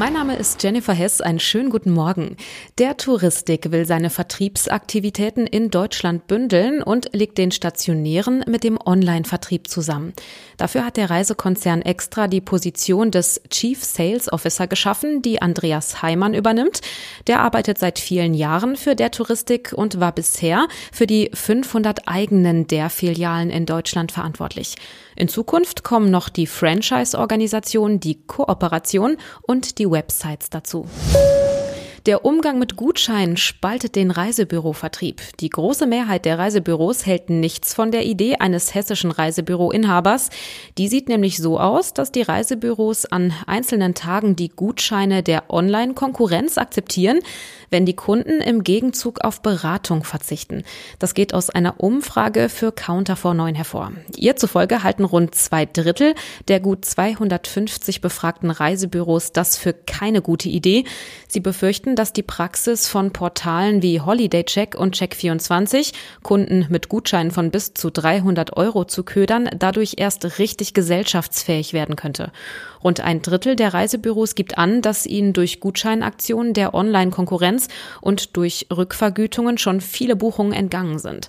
Mein Name ist Jennifer Hess. Einen schönen guten Morgen. Der Touristik will seine Vertriebsaktivitäten in Deutschland bündeln und legt den stationären mit dem Online-Vertrieb zusammen. Dafür hat der Reisekonzern extra die Position des Chief Sales Officer geschaffen, die Andreas Heimann übernimmt. Der arbeitet seit vielen Jahren für der Touristik und war bisher für die 500 eigenen der Filialen in Deutschland verantwortlich. In Zukunft kommen noch die Franchise-Organisation, die Kooperation und die Websites dazu. Der Umgang mit Gutscheinen spaltet den Reisebürovertrieb. Die große Mehrheit der Reisebüros hält nichts von der Idee eines hessischen Reisebüroinhabers. Die sieht nämlich so aus, dass die Reisebüros an einzelnen Tagen die Gutscheine der Online-Konkurrenz akzeptieren, wenn die Kunden im Gegenzug auf Beratung verzichten. Das geht aus einer Umfrage für Counter vor 9 hervor. Ihr zufolge halten rund zwei Drittel der gut 250 befragten Reisebüros das für keine gute Idee. Sie befürchten, dass die Praxis von Portalen wie Holiday Check und Check24 Kunden mit Gutscheinen von bis zu 300 Euro zu ködern, dadurch erst richtig gesellschaftsfähig werden könnte. Rund ein Drittel der Reisebüros gibt an, dass ihnen durch Gutscheinaktionen der Online-Konkurrenz und durch Rückvergütungen schon viele Buchungen entgangen sind.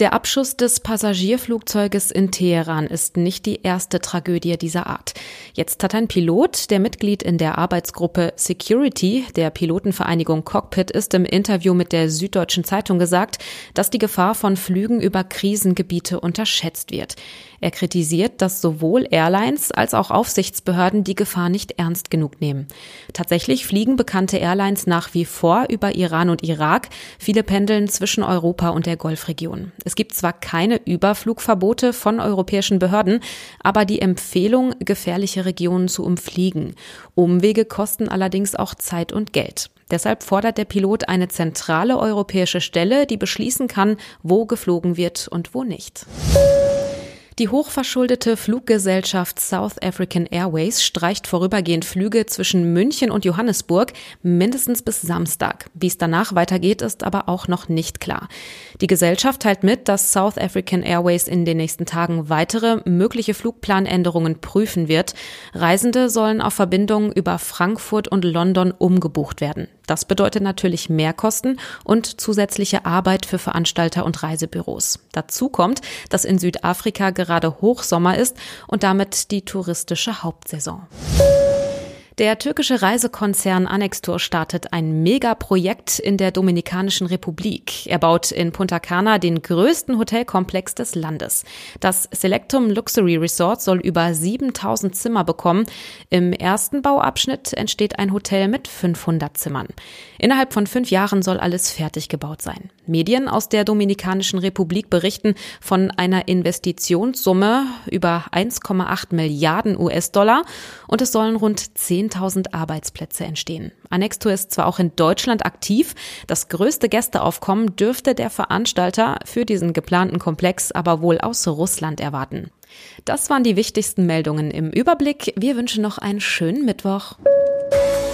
Der Abschuss des Passagierflugzeuges in Teheran ist nicht die erste Tragödie dieser Art. Jetzt hat ein Pilot, der Mitglied in der Arbeitsgruppe Security der Pilotenvereinigung Cockpit ist, im Interview mit der Süddeutschen Zeitung gesagt, dass die Gefahr von Flügen über Krisengebiete unterschätzt wird. Er kritisiert, dass sowohl Airlines als auch Aufsichtsbehörden die Gefahr nicht ernst genug nehmen. Tatsächlich fliegen bekannte Airlines nach wie vor über Iran und Irak. Viele pendeln zwischen Europa und der Golfregion. Es gibt zwar keine Überflugverbote von europäischen Behörden, aber die Empfehlung, gefährliche Regionen zu umfliegen. Umwege kosten allerdings auch Zeit und Geld. Deshalb fordert der Pilot eine zentrale europäische Stelle, die beschließen kann, wo geflogen wird und wo nicht. Die hochverschuldete Fluggesellschaft South African Airways streicht vorübergehend Flüge zwischen München und Johannesburg mindestens bis Samstag. Wie es danach weitergeht, ist aber auch noch nicht klar. Die Gesellschaft teilt mit, dass South African Airways in den nächsten Tagen weitere mögliche Flugplanänderungen prüfen wird. Reisende sollen auf Verbindungen über Frankfurt und London umgebucht werden. Das bedeutet natürlich Mehrkosten und zusätzliche Arbeit für Veranstalter und Reisebüros. Dazu kommt, dass in Südafrika gerade Hochsommer ist und damit die touristische Hauptsaison. Der türkische Reisekonzern Annextour startet ein Megaprojekt in der Dominikanischen Republik. Er baut in Punta Cana den größten Hotelkomplex des Landes. Das Selectum Luxury Resort soll über 7000 Zimmer bekommen. Im ersten Bauabschnitt entsteht ein Hotel mit 500 Zimmern. Innerhalb von fünf Jahren soll alles fertig gebaut sein. Medien aus der Dominikanischen Republik berichten von einer Investitionssumme über 1,8 Milliarden US-Dollar und es sollen rund 10 10.000 Arbeitsplätze entstehen. Annextour ist zwar auch in Deutschland aktiv, das größte Gästeaufkommen dürfte der Veranstalter für diesen geplanten Komplex aber wohl aus Russland erwarten. Das waren die wichtigsten Meldungen im Überblick. Wir wünschen noch einen schönen Mittwoch.